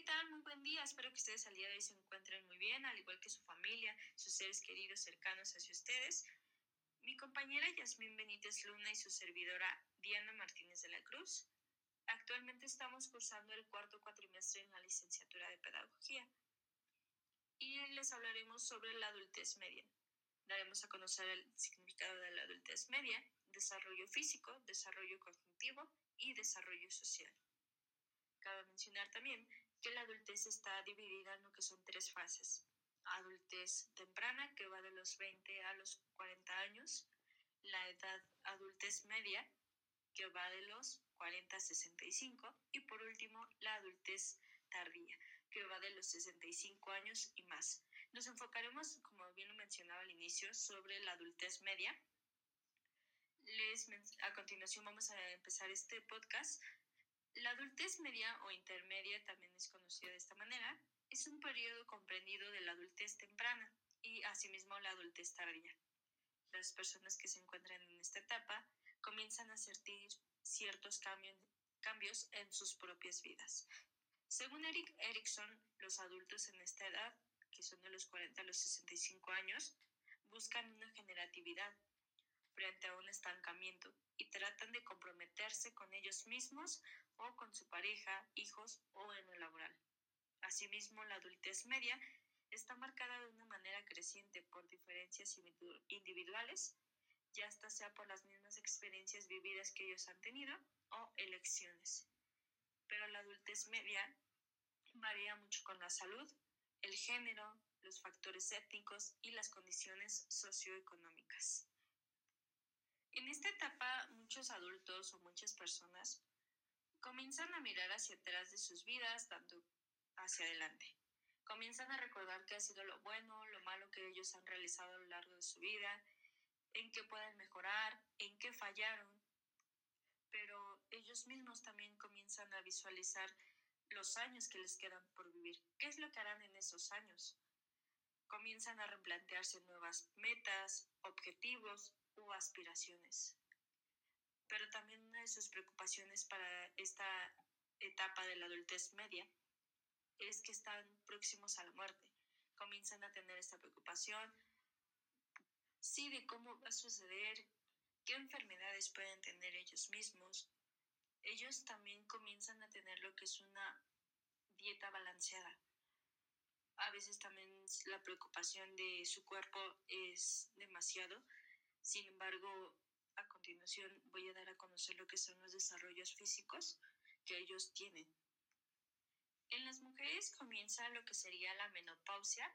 tal? Muy buen día. Espero que ustedes al día de hoy se encuentren muy bien, al igual que su familia, sus seres queridos cercanos hacia ustedes. Mi compañera Yasmín Benítez Luna y su servidora Diana Martínez de la Cruz. Actualmente estamos cursando el cuarto cuatrimestre en la licenciatura de Pedagogía y les hablaremos sobre la adultez media. Daremos a conocer el significado de la adultez media, desarrollo físico, desarrollo cognitivo y desarrollo social. Cabe mencionar también que la adultez está dividida en lo que son tres fases. Adultez temprana, que va de los 20 a los 40 años. La edad adultez media, que va de los 40 a 65. Y por último, la adultez tardía, que va de los 65 años y más. Nos enfocaremos, como bien lo mencionaba al inicio, sobre la adultez media. Les, a continuación vamos a empezar este podcast la adultez media o intermedia, también es conocida de esta manera, es un periodo comprendido de la adultez temprana y asimismo la adultez tardía. Las personas que se encuentran en esta etapa comienzan a sentir ciertos cambios, en sus propias vidas. Según Eric Erickson, los adultos en esta edad, que son de los 40 a los 65 años, buscan una generatividad frente a un estancamiento tratan de comprometerse con ellos mismos o con su pareja, hijos o en lo laboral. Asimismo, la adultez media está marcada de una manera creciente por diferencias individuales, ya hasta sea por las mismas experiencias vividas que ellos han tenido o elecciones. Pero la adultez media varía mucho con la salud, el género, los factores étnicos y las condiciones socioeconómicas. En esta etapa, muchos adultos o muchas personas comienzan a mirar hacia atrás de sus vidas, tanto hacia adelante. Comienzan a recordar qué ha sido lo bueno, lo malo que ellos han realizado a lo largo de su vida, en qué pueden mejorar, en qué fallaron. Pero ellos mismos también comienzan a visualizar los años que les quedan por vivir. ¿Qué es lo que harán en esos años? Comienzan a replantearse nuevas metas, objetivos, o aspiraciones. Pero también una de sus preocupaciones para esta etapa de la adultez media es que están próximos a la muerte. Comienzan a tener esta preocupación, sí, de cómo va a suceder, qué enfermedades pueden tener ellos mismos. Ellos también comienzan a tener lo que es una dieta balanceada. A veces también la preocupación de su cuerpo es demasiado sin embargo, a continuación voy a dar a conocer lo que son los desarrollos físicos que ellos tienen. En las mujeres comienza lo que sería la menopausia.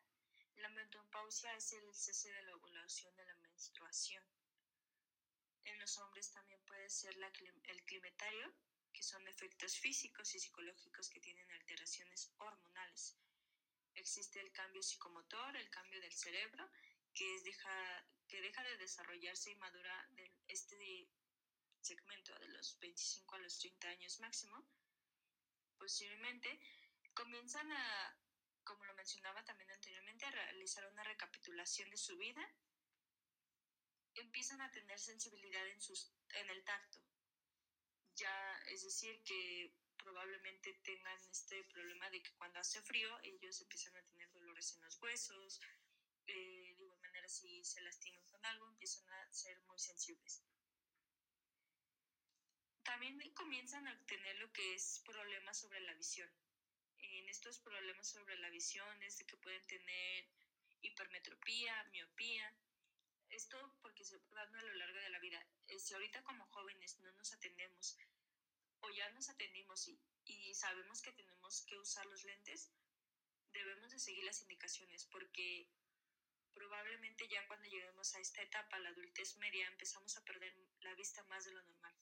La menopausia es el cese de la ovulación de la menstruación. En los hombres también puede ser el climetario, que son efectos físicos y psicológicos que tienen alteraciones hormonales. Existe el cambio psicomotor, el cambio del cerebro que, deja, que deja de desarrollarse y madura este segmento de los 25 a los 30 años máximo, posiblemente comienzan a, como lo mencionaba también anteriormente, a realizar una recapitulación de su vida, empiezan a tener sensibilidad en, sus, en el tacto. Ya, es decir, que probablemente tengan este problema de que cuando hace frío ellos empiezan a tener dolores en los huesos, eh, manera si se lastiman con algo empiezan a ser muy sensibles. También comienzan a tener lo que es problemas sobre la visión. En estos problemas sobre la visión es de que pueden tener hipermetropía, miopía, esto porque se dan a lo largo de la vida. Eh, si ahorita como jóvenes no nos atendemos o ya nos atendimos y, y sabemos que tenemos que usar los lentes, debemos de seguir las indicaciones porque probablemente ya cuando lleguemos a esta etapa, la adultez media, empezamos a perder la vista más de lo normal.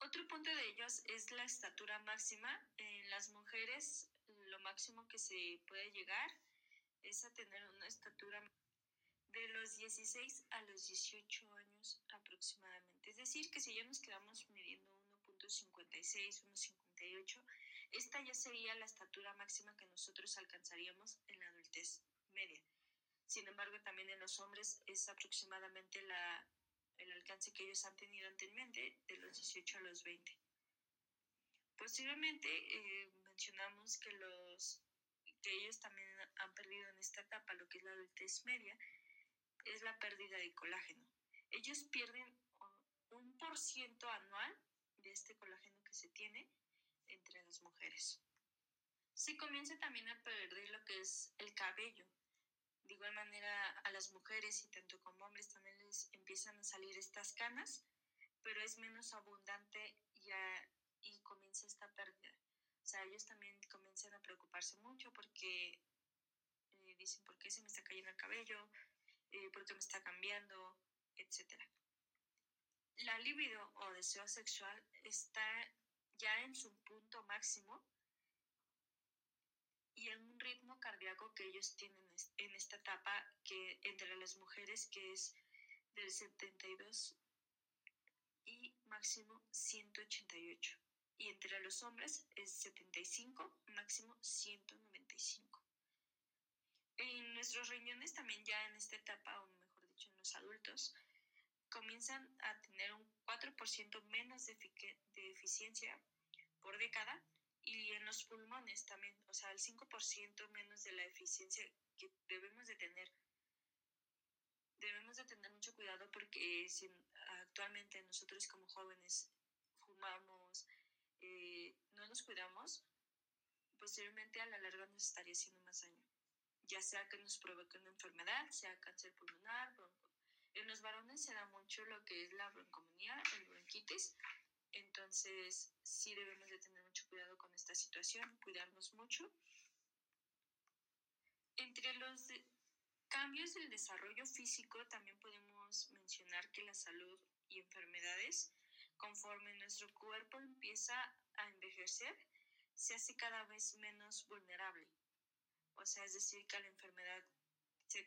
Otro punto de ellos es la estatura máxima. En las mujeres, lo máximo que se puede llegar es a tener una estatura de los 16 a los 18 años aproximadamente. Es decir, que si ya nos quedamos midiendo 1.56, 1.58, esta ya sería la estatura máxima que nosotros alcanzaríamos en la adultez media. Sin embargo, también en los hombres es aproximadamente la, el alcance que ellos han tenido anteriormente, de los 18 a los 20. Posiblemente eh, mencionamos que los que ellos también han perdido en esta etapa, lo que es la adultez media, es la pérdida de colágeno. Ellos pierden un por ciento anual de este colágeno que se tiene entre las mujeres. Se comienza también a perder lo que es el cabello. De igual manera a las mujeres y tanto como hombres también les empiezan a salir estas canas, pero es menos abundante ya, y comienza esta pérdida. O sea, ellos también comienzan a preocuparse mucho porque eh, dicen, ¿por qué se me está cayendo el cabello? Eh, ¿Por qué me está cambiando? Etcétera. La libido o deseo sexual está ya en su punto máximo y en un ritmo cardíaco que ellos tienen en esta etapa que entre las mujeres que es del 72 y máximo 188 y entre los hombres es 75 máximo 195 en nuestros riñones también ya en esta etapa o mejor dicho en los adultos comienzan a tener un 4% menos de, de eficiencia por década y en los pulmones también, o sea, el 5% menos de la eficiencia que debemos de tener. Debemos de tener mucho cuidado porque si actualmente nosotros como jóvenes fumamos, eh, no nos cuidamos, posteriormente a la larga nos estaría haciendo más daño. Ya sea que nos provoque una enfermedad, sea cáncer pulmonar, bronco. En los varones se da mucho lo que es la broncomonía, el bronquitis, entonces, sí debemos de tener mucho cuidado con esta situación, cuidarnos mucho. Entre los cambios del desarrollo físico también podemos mencionar que la salud y enfermedades, conforme nuestro cuerpo empieza a envejecer, se hace cada vez menos vulnerable. O sea, es decir, que la enfermedad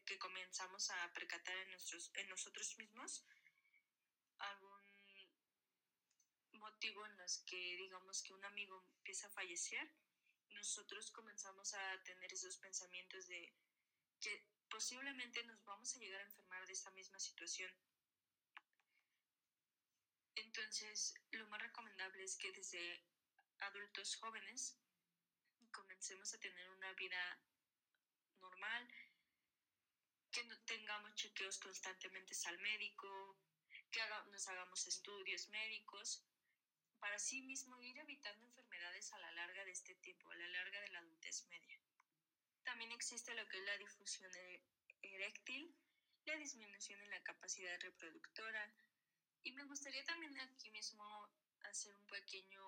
que comenzamos a percatar en, nuestros, en nosotros mismos, algún en los que digamos que un amigo empieza a fallecer, nosotros comenzamos a tener esos pensamientos de que posiblemente nos vamos a llegar a enfermar de esta misma situación. Entonces, lo más recomendable es que desde adultos jóvenes comencemos a tener una vida normal, que no tengamos chequeos constantemente al médico, que nos hagamos estudios médicos para sí mismo ir evitando enfermedades a la larga de este tiempo, a la larga de la adultez media. También existe lo que es la difusión e-, eréctil, la disminución en la capacidad reproductora. Y me gustaría también aquí mismo hacer un pequeño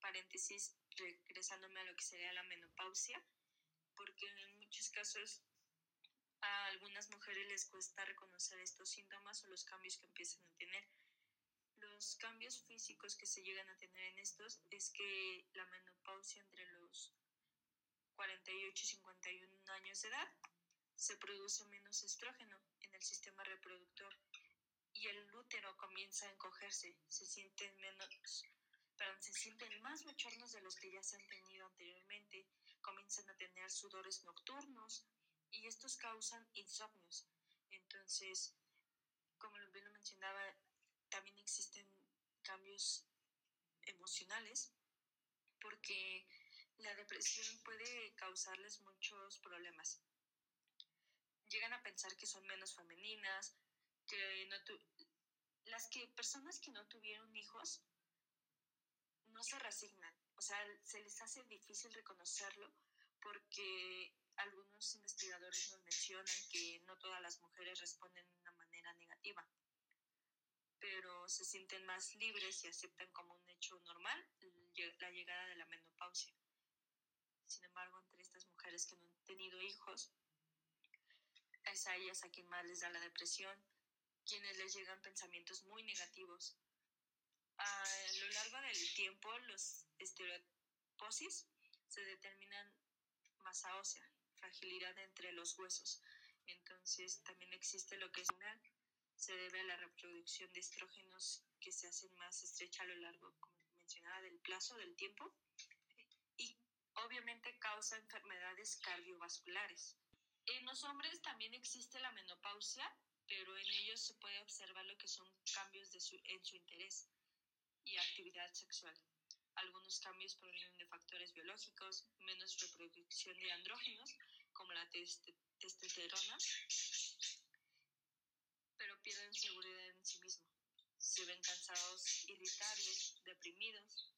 paréntesis regresándome a lo que sería la menopausia, porque en muchos casos a algunas mujeres les cuesta reconocer estos síntomas o los cambios que empiezan a tener los cambios físicos que se llegan a tener en estos es que la menopausia entre los 48 y 51 años de edad se produce menos estrógeno en el sistema reproductor y el útero comienza a encogerse, se sienten menos, pero se sienten más bochornos de los que ya se han tenido anteriormente, comienzan a tener sudores nocturnos y estos causan insomnios. Entonces, como bien lo mencionaba, también existen cambios emocionales porque la depresión puede causarles muchos problemas. Llegan a pensar que son menos femeninas, que no las que personas que no tuvieron hijos no se resignan, o sea, se les hace difícil reconocerlo porque algunos investigadores nos mencionan que no todas las mujeres responden de una manera negativa pero se sienten más libres y aceptan como un hecho normal la llegada de la menopausia. Sin embargo, entre estas mujeres que no han tenido hijos, es a ellas a quien más les da la depresión, quienes les llegan pensamientos muy negativos. A lo largo del tiempo, los estereoposis se determinan masa ósea, fragilidad entre los huesos. Entonces, también existe lo que es una se debe a la reproducción de estrógenos que se hacen más estrecha a lo largo, como mencionaba, del plazo, del tiempo, y obviamente causa enfermedades cardiovasculares. En los hombres también existe la menopausia, pero en ellos se puede observar lo que son cambios de en su interés y actividad sexual. Algunos cambios provienen de factores biológicos, menos reproducción de andrógenos, como la testosterona, pierden seguridad en sí mismos. Se ven cansados, irritables, deprimidos.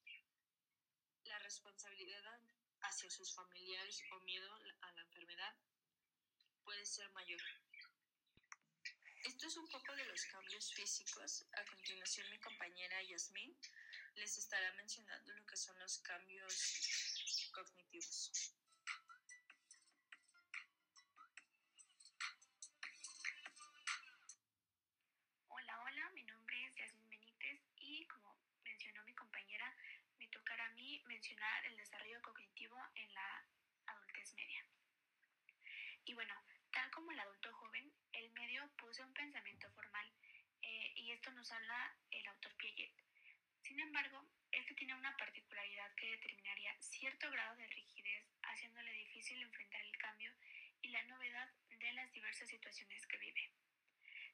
La responsabilidad hacia sus familiares o miedo a la enfermedad puede ser mayor. Esto es un poco de los cambios físicos. A continuación mi compañera Yasmin les estará mencionando lo que son los cambios cognitivos. Mencionar el desarrollo cognitivo en la adultez media. Y bueno, tal como el adulto joven, el medio posee un pensamiento formal eh, y esto nos habla el autor Piaget. Sin embargo, este tiene una particularidad que determinaría cierto grado de rigidez, haciéndole difícil enfrentar el cambio y la novedad de las diversas situaciones que vive.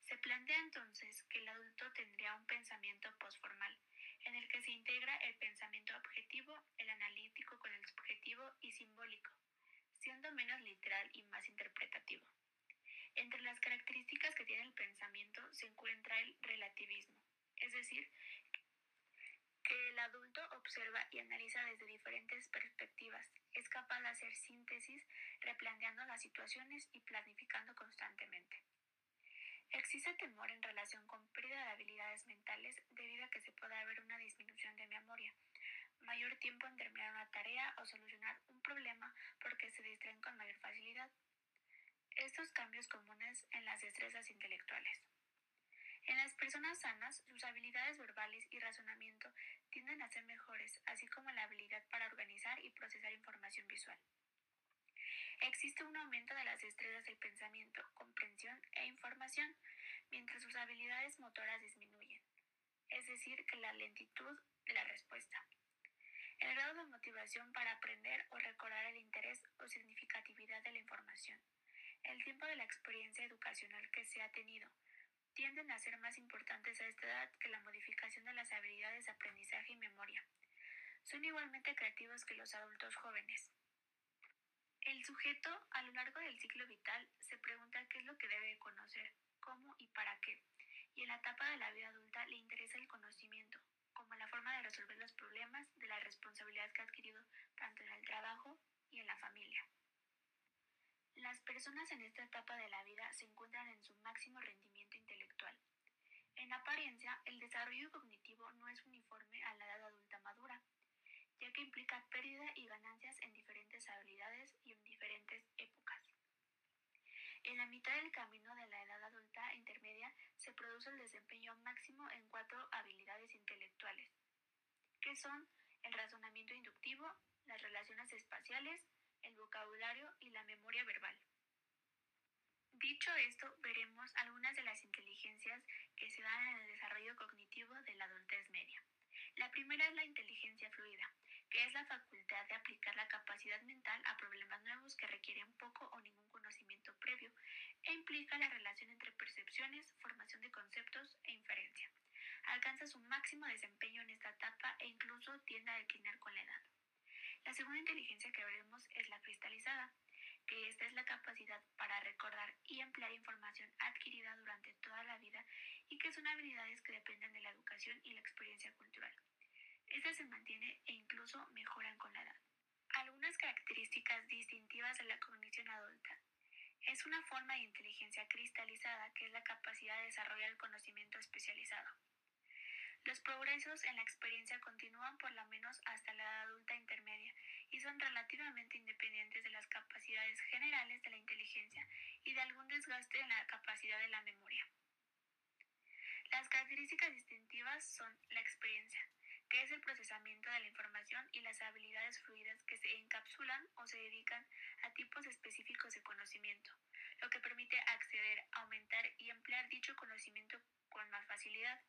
Se plantea entonces que el adulto tendría un pensamiento postformal, en el que se integra el pensamiento objetivo, el analítico con el subjetivo y simbólico, siendo menos literal y más interpretativo. Entre las características que tiene el pensamiento se encuentra el relativismo, es decir, que el adulto observa y analiza desde diferentes perspectivas, es capaz de hacer síntesis, replanteando las situaciones y planificando constantemente. Existe temor en relación con pérdida de habilidades mentales debido a que se puede haber una disminución de memoria, mayor tiempo en terminar una tarea o solucionar un problema porque se distraen con mayor facilidad. Estos cambios comunes en las destrezas intelectuales. En las personas sanas, sus habilidades verbales y razonamiento tienden a ser mejores, así como la habilidad para organizar y procesar información visual. Existe un aumento de las destrezas del pensamiento, comprensión e información, mientras sus habilidades motoras disminuyen, es decir, que la lentitud de la respuesta. El grado de motivación para aprender o recordar el interés o significatividad de la información. El tiempo de la experiencia educacional que se ha tenido, tienden a ser más importantes a esta edad que la modificación de las habilidades de aprendizaje y memoria. Son igualmente creativos que los adultos jóvenes. El sujeto, a lo largo del ciclo vital, se pregunta qué es lo que debe conocer, cómo y para qué. Y en la etapa de la vida adulta le interesa el conocimiento, como la forma de resolver los problemas de la responsabilidad que ha adquirido tanto en el trabajo y en la familia. Las personas en esta etapa de la vida se encuentran en su máximo rendimiento intelectual. En apariencia, el desarrollo cognitivo no es uniforme a la edad adulta madura, ya que implica pérdida y ganancias en diferentes habilidades y en diferentes épocas. En la mitad del camino de la edad adulta intermedia se produce el desempeño máximo en cuatro habilidades intelectuales, que son el razonamiento inductivo, las relaciones espaciales, el vocabulario y la memoria verbal. Dicho esto, veremos algunas de las inteligencias que se dan en el desarrollo cognitivo de la adultez media. La primera es la inteligencia fluida, que es la facultad de aplicar la capacidad mental a problemas nuevos que requieren poco o ningún conocimiento previo e implica la relación entre percepciones, formación de conceptos e inferencia. Alcanza su máximo desempeño en esta etapa e incluso tiende a declinar con la edad. La segunda inteligencia que veremos es la cristalizada, que esta es la capacidad para recordar y emplear información adquirida durante toda la vida y que son habilidades que dependen de la educación y la experiencia cultural. Esta se mantiene e incluso mejoran con la edad. Algunas características distintivas de la cognición adulta. Es una forma de inteligencia cristalizada que es la capacidad de desarrollar el conocimiento especializado. Los progresos en la experiencia continúan por lo menos hasta la edad adulta intermedia y son relativamente independientes de las capacidades generales de la inteligencia y de algún desgaste en la capacidad de la memoria. Las características distintivas son la experiencia, que es el procesamiento de la información y las habilidades fluidas que se encapsulan o se dedican a tipos específicos de conocimiento, lo que permite acceder, aumentar y emplear dicho conocimiento con más facilidad.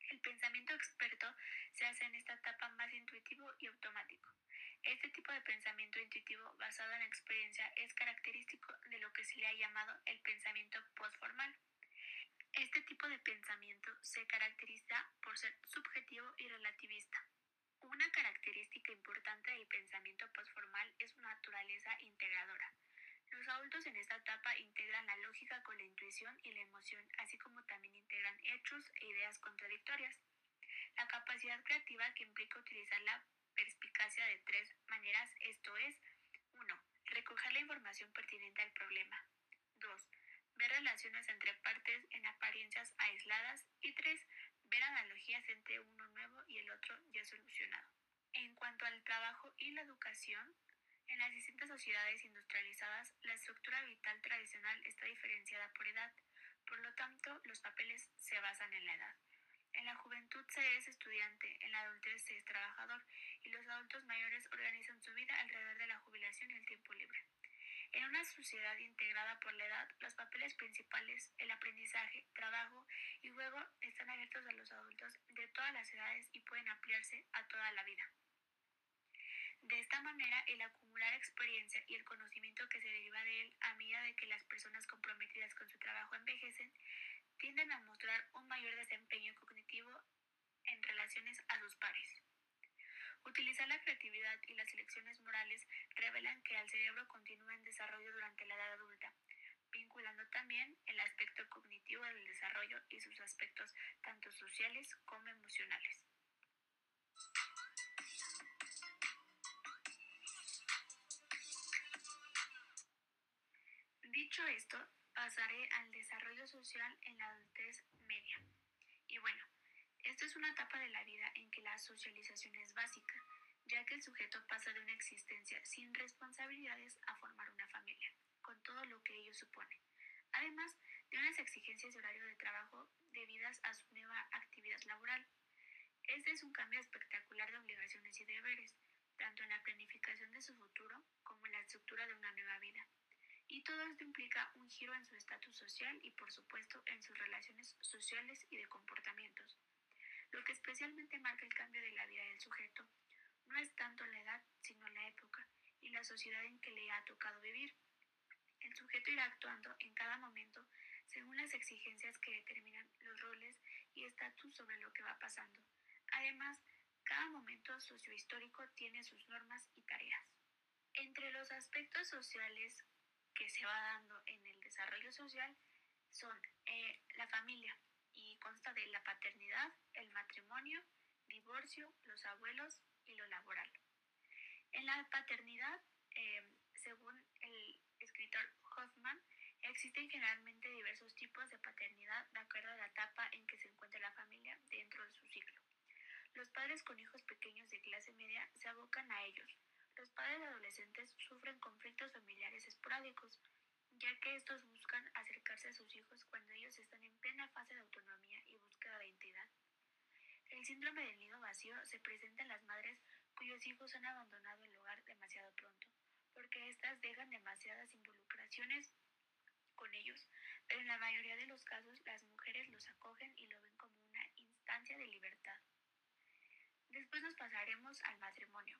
El pensamiento experto se hace en esta etapa más intuitivo y automático. Este tipo de pensamiento intuitivo basado en la experiencia es característico de lo que se le ha llamado el pensamiento postformal. Este tipo de pensamiento se caracteriza por ser subjetivo y relativista. Característica importante del pensamiento postformal es su naturaleza integradora. Los adultos en esta etapa integran la lógica con la intuición y la emoción, así como también integran hechos e ideas contradictorias. La capacidad creativa que implica utilizar la perspicacia de tres maneras, esto es, 1. Recoger la información pertinente al problema. 2. Ver relaciones entre partes en apariencias aisladas. Y 3. Ver analogías entre uno nuevo y el otro ya solucionado. En cuanto al trabajo y la educación, en las distintas sociedades industrializadas, la estructura vital tradicional está diferenciada por edad, por lo tanto, los papeles se basan en la edad. En la juventud se es estudiante, en la adultez se es trabajador y los adultos mayores organizan su vida alrededor de la jubilación y el tiempo libre. En una sociedad integrada por la edad, los papeles principales, el aprendizaje, trabajo y juego están abiertos a los adultos de todas las edades y pueden ampliarse a toda la vida. De esta manera, el acumular experiencia y el conocimiento que se deriva de él a medida de que las personas comprometidas con su trabajo envejecen, tienden a mostrar un mayor desempeño cognitivo en relaciones a sus pares. Utilizar la creatividad y las elecciones morales revelan que el cerebro continúa en desarrollo durante la edad adulta, vinculando también el aspecto cognitivo del desarrollo y sus aspectos tanto sociales como emocionales. Dicho esto, pasaré al desarrollo social en la adultez esta es una etapa de la vida en que la socialización es básica, ya que el sujeto pasa de una existencia sin responsabilidades a formar una familia, con todo lo que ello supone. Además de unas exigencias de horario de trabajo debidas a su nueva actividad laboral. Este es un cambio espectacular de obligaciones y deberes, tanto en la planificación de su futuro como en la estructura de una nueva vida y todo esto implica un giro en su estatus social y por supuesto en sus relaciones sociales y de comportamientos. Lo que especialmente marca el cambio de la vida del sujeto no es tanto la edad, sino la época y la sociedad en que le ha tocado vivir. El sujeto irá actuando en cada momento según las exigencias que determinan los roles y estatus sobre lo que va pasando. Además, cada momento sociohistórico tiene sus normas y tareas. Entre los aspectos sociales que se va dando en el desarrollo social son eh, la familia consta de la paternidad, el matrimonio, divorcio, los abuelos y lo laboral. En la paternidad, eh, según el escritor Hoffman, existen generalmente diversos tipos de paternidad de acuerdo a la etapa en que se encuentra la familia dentro de su ciclo. Los padres con hijos pequeños de clase media se abocan a ellos, los padres adolescentes sufren conflictos familiares esporádicos, ya que estos buscan acercarse a sus hijos cuando ellos están en plena fase de autonomía y búsqueda de identidad. El síndrome del nido vacío se presenta en las madres cuyos hijos han abandonado el hogar demasiado pronto, porque éstas dejan demasiadas involucraciones con ellos, pero en la mayoría de los casos las mujeres los acogen y lo ven como una instancia de libertad. Después nos pasaremos al matrimonio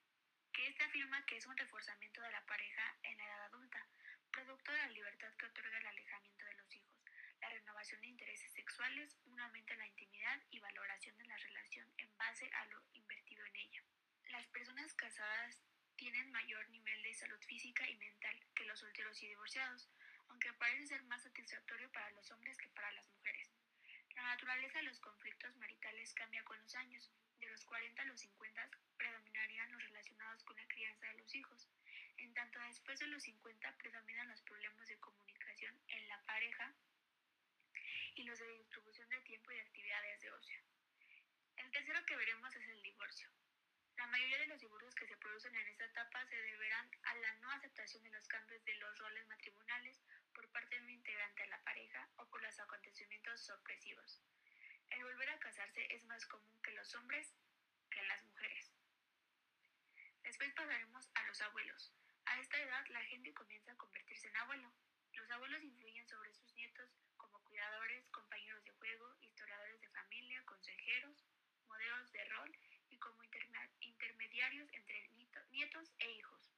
que éste afirma que es un reforzamiento de la pareja en la edad adulta, producto de la libertad que otorga el alejamiento de los hijos, la renovación de intereses sexuales, un aumento en la intimidad y valoración de la relación en base a lo invertido en ella. Las personas casadas tienen mayor nivel de salud física y mental que los solteros y divorciados, aunque parece ser más satisfactorio para los hombres que para las mujeres. La naturaleza de los conflictos maritales cambia con los años, de los 40 a los 50 predominarían los relacionados con la crianza de los hijos, en tanto después de los 50 predominan los problemas de comunicación en la pareja y los de distribución de tiempo y actividades de ocio. El tercero que veremos es el divorcio. La mayoría de los divorcios que se producen en esta etapa se deberán a la no aceptación de los cambios de los roles matrimoniales por parte de un integrante de la pareja o por los acontecimientos sorpresivos. El volver a casarse es más común que los hombres que las mujeres. Pasaremos a los abuelos. A esta edad la gente comienza a convertirse en abuelo. Los abuelos influyen sobre sus nietos como cuidadores, compañeros de juego, historiadores de familia, consejeros, modelos de rol y como intermediarios entre nietos e hijos.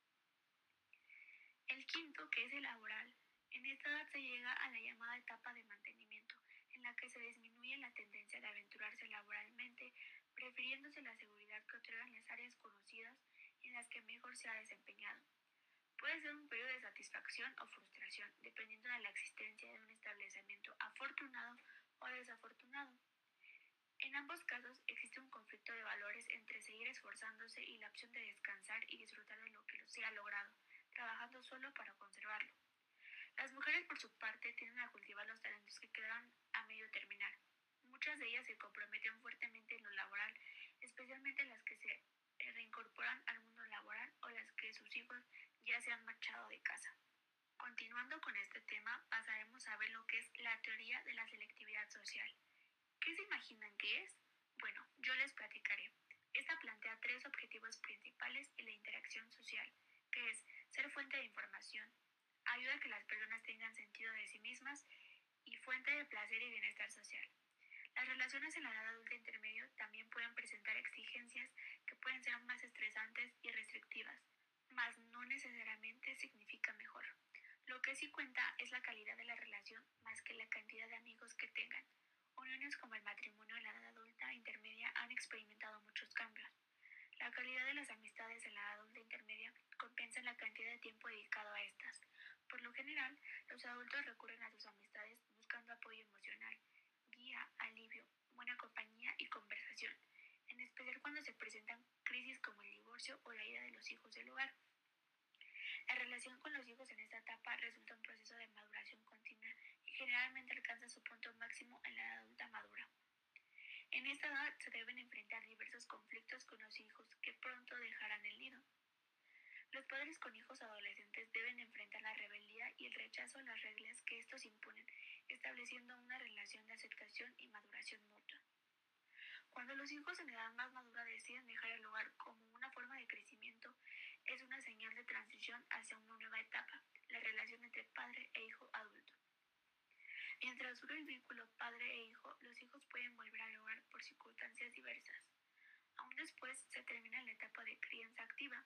El quinto, que es el laboral, en esta edad se llega a la llamada etapa de mantenimiento en la que se disminuye la tendencia de aventurarse laboralmente, prefiriendo refiriéndose a la seguridad que otorgan las áreas conocidas en las que mejor se ha desempeñado. Puede ser un periodo de satisfacción o frustración, dependiendo de la existencia de un establecimiento afortunado o desafortunado. En ambos casos existe un conflicto de valores entre seguir esforzándose y la opción de descansar y disfrutar de lo que se ha logrado, trabajando solo para conservarlo. Las mujeres, por su parte, tienden a cultivar los talentos que quedan a medio terminar. Muchas de ellas se comprometen fuertemente en lo laboral, especialmente las que se reincorporan al mundo laboral o las que sus hijos ya se han marchado de casa. Continuando con este tema, pasaremos a ver lo que es la teoría de la selectividad social. ¿Qué se imaginan que es? Bueno, yo les platicaré. Esta plantea tres objetivos principales en la interacción social, que es ser fuente de información, ayuda a que las personas tengan sentido de sí mismas y fuente de placer y bienestar social. Las relaciones en la edad adulta intermedio también pueden presentar exigencias que pueden ser más estresantes y restrictivas, mas no necesariamente significa mejor. Lo que sí cuenta es la calidad de la relación más que la cantidad de amigos que tengan. Uniones como el matrimonio en la edad adulta intermedia han experimentado muchos cambios. La calidad de las amistades en la edad adulta intermedia compensa la cantidad de tiempo dedicado a estas. Por lo general, los adultos recurren a sus amistades buscando apoyo emocional, alivio, buena compañía y conversación, en especial cuando se presentan crisis como el divorcio o la ida de los hijos del hogar. La relación con los hijos en esta etapa resulta un proceso de maduración continua y generalmente alcanza su punto máximo en la edad adulta madura. En esta edad se deben enfrentar diversos conflictos con los hijos que pronto dejarán el nido. Los padres con hijos adolescentes deben enfrentar la rebeldía y el rechazo a las reglas que estos imponen, estableciendo una relación de aceptación y maduración mutua. Cuando los hijos en edad más madura deciden dejar el hogar como una forma de crecimiento, es una señal de transición hacia una nueva etapa, la relación entre padre e hijo adulto. Mientras dura el vínculo padre e hijo, los hijos pueden volver al hogar por circunstancias diversas. Aún después se termina la etapa de crianza activa.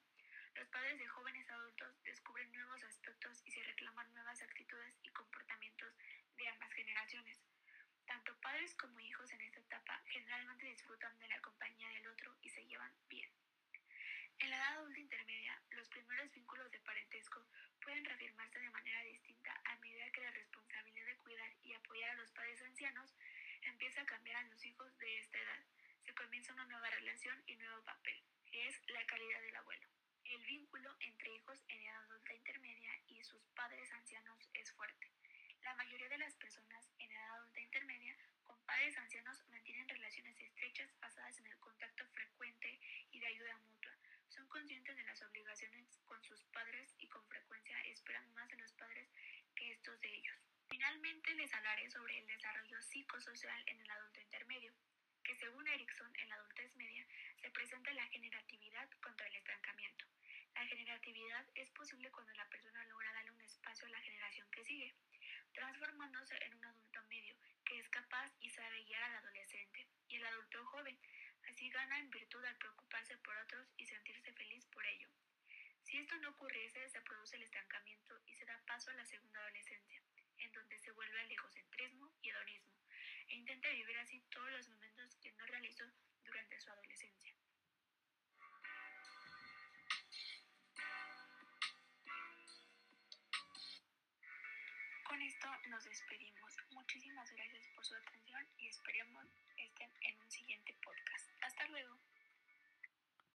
Los padres de jóvenes adultos descubren nuevos aspectos y se reclaman nuevas actitudes y comportamientos de ambas generaciones. Tanto padres como hijos en esta etapa generalmente disfrutan de la compañía del otro y se llevan bien. En la edad adulta intermedia, los primeros vínculos de parentesco pueden reafirmarse de manera distinta a medida que la responsabilidad de cuidar y apoyar a los padres ancianos empieza a cambiar a los hijos de esta edad. Se comienza una nueva relación y nuevo papel, que es la calidad del abuelo. El vínculo entre hijos en edad adulta intermedia y sus padres ancianos es fuerte. La mayoría de las personas en edad adulta intermedia con padres ancianos mantienen relaciones estrechas basadas en el contacto frecuente y de ayuda mutua. Son conscientes de las obligaciones con sus padres y con frecuencia esperan más de los padres que estos de ellos. Finalmente les hablaré sobre el desarrollo psicosocial en el adulto intermedio, que según Erickson en la adultez media se presenta la generatividad contra el estancamiento. La generatividad es posible cuando la persona logra darle un espacio a la generación que sigue transformándose en un adulto medio que es capaz y sabe guiar al adolescente y el adulto joven. Así gana en virtud al preocuparse por otros y sentirse feliz por ello. Si esto no ocurriese, se produce el estancamiento y se da paso a la segunda adolescencia, en donde se vuelve al egocentrismo y hedonismo, e intenta vivir así todos los momentos que no realizó durante su adolescencia. despedimos. Muchísimas gracias por su atención y esperemos estén en un siguiente podcast. Hasta luego.